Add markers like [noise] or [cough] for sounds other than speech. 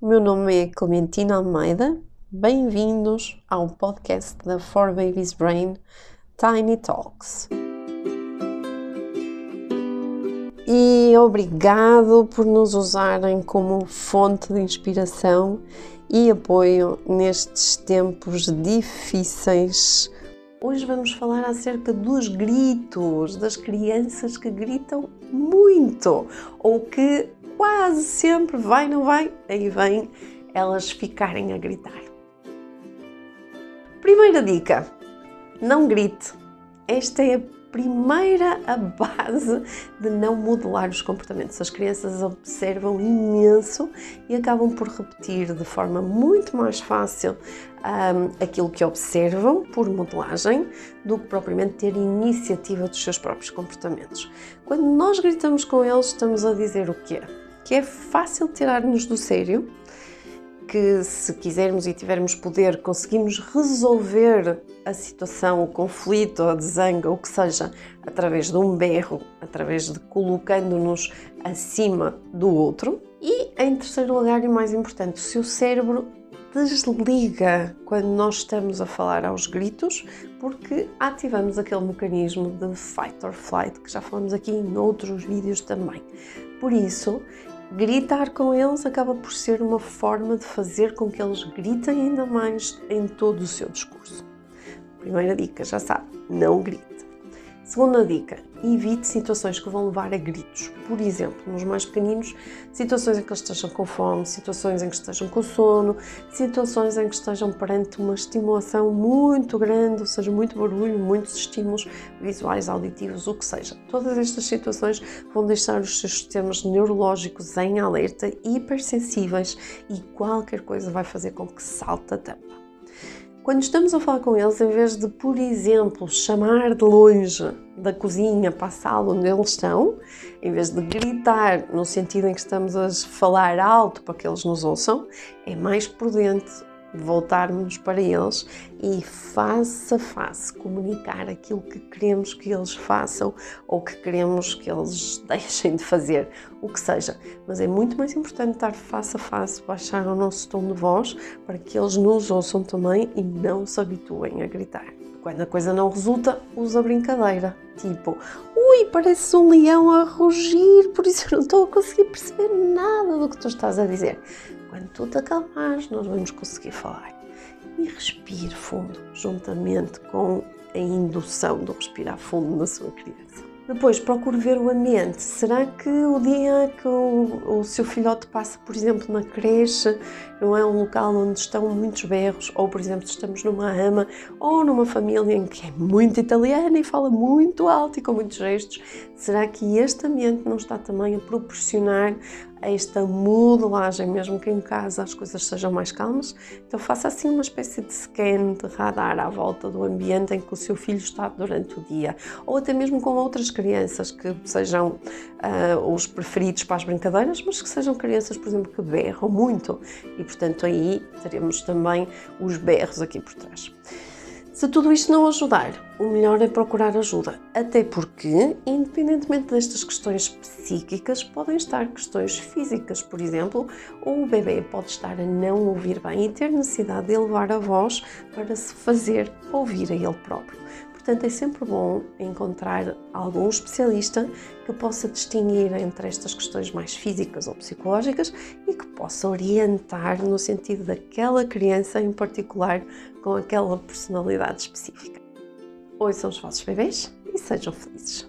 o meu nome é Clementina Almeida. Bem-vindos ao podcast da For Babies Brain Tiny Talks. E obrigado por nos usarem como fonte de inspiração e apoio nestes tempos difíceis. Hoje vamos falar acerca dos gritos, das crianças que gritam muito ou que quase sempre vai, não vai, aí vem elas ficarem a gritar. Primeira dica: não grite. Esta é a primeira a base de não modelar os comportamentos. As crianças observam imenso e acabam por repetir de forma muito mais fácil um, aquilo que observam por modelagem do que propriamente ter iniciativa dos seus próprios comportamentos. Quando nós gritamos com eles, estamos a dizer o quê? Que é fácil tirar-nos do sério que se quisermos e tivermos poder, conseguimos resolver a situação, o conflito, a desanga, o que seja, através de um berro, através de colocando-nos acima do outro. E em terceiro lugar, e mais importante, o seu cérebro desliga quando nós estamos a falar aos gritos, porque ativamos aquele mecanismo de fight or flight que já falamos aqui em outros vídeos também. Por isso, gritar com eles acaba por ser uma forma de fazer com que eles gritem ainda mais em todo o seu discurso. Primeira dica, já sabe, não grite. Segunda dica, evite situações que vão levar a gritos. Por exemplo, nos mais pequeninos, situações em que eles estejam com fome, situações em que estejam com sono, situações em que estejam perante uma estimulação muito grande, ou seja, muito barulho, muitos estímulos visuais, auditivos, o que seja. Todas estas situações vão deixar os seus sistemas neurológicos em alerta, hipersensíveis e qualquer coisa vai fazer com que salte a tampa. Quando estamos a falar com eles, em vez de, por exemplo, chamar de longe da cozinha para a sala onde eles estão, em vez de gritar no sentido em que estamos a falar alto para que eles nos ouçam, é mais prudente voltarmos para eles e face a face comunicar aquilo que queremos que eles façam ou que queremos que eles [laughs] deixem de fazer, o que seja. Mas é muito mais importante estar face a face, baixar o nosso tom de voz para que eles nos ouçam também e não se habituem a gritar. Quando a coisa não resulta, usa brincadeira. Tipo, ui, parece um leão a rugir, por isso eu não estou a conseguir perceber nada do que tu estás a dizer. Quando tu te acalmares, nós vamos conseguir falar. E respire fundo, juntamente com a indução do respirar fundo na sua criança. Depois, procure ver o ambiente. Será que o dia que o, o, seu filhote passa, por exemplo, na creche, não é um local onde estão muitos berros? Ou, por exemplo, estamos numa ama ou numa família em que é muito italiana e fala muito alto e com muitos gestos. Será que este ambiente não está também a proporcionar esta modelagem, mesmo que em casa as coisas sejam mais calmas. Então faça assim uma espécie de scan de radar à volta do ambiente em que o seu filho está durante o dia, ou até mesmo com outras crianças que sejam uh, os preferidos para as brincadeiras, mas que sejam crianças, por exemplo, que berram muito e, portanto, aí teremos também os berros aqui por trás. Se tudo isto não ajudar, o melhor é procurar ajuda, até porque, independentemente destas questões psíquicas, podem estar questões físicas. Por exemplo, o bebê pode estar a não ouvir bem e ter necessidade de elevar a voz para se fazer ouvir a ele próprio. Portanto, é sempre bom encontrar algum especialista que possa distinguir entre estas questões mais físicas ou psicológicas e que possa orientar no sentido daquela criança em particular com aquela personalidade específica. Ouçam os vossos bebês e sejam felizes.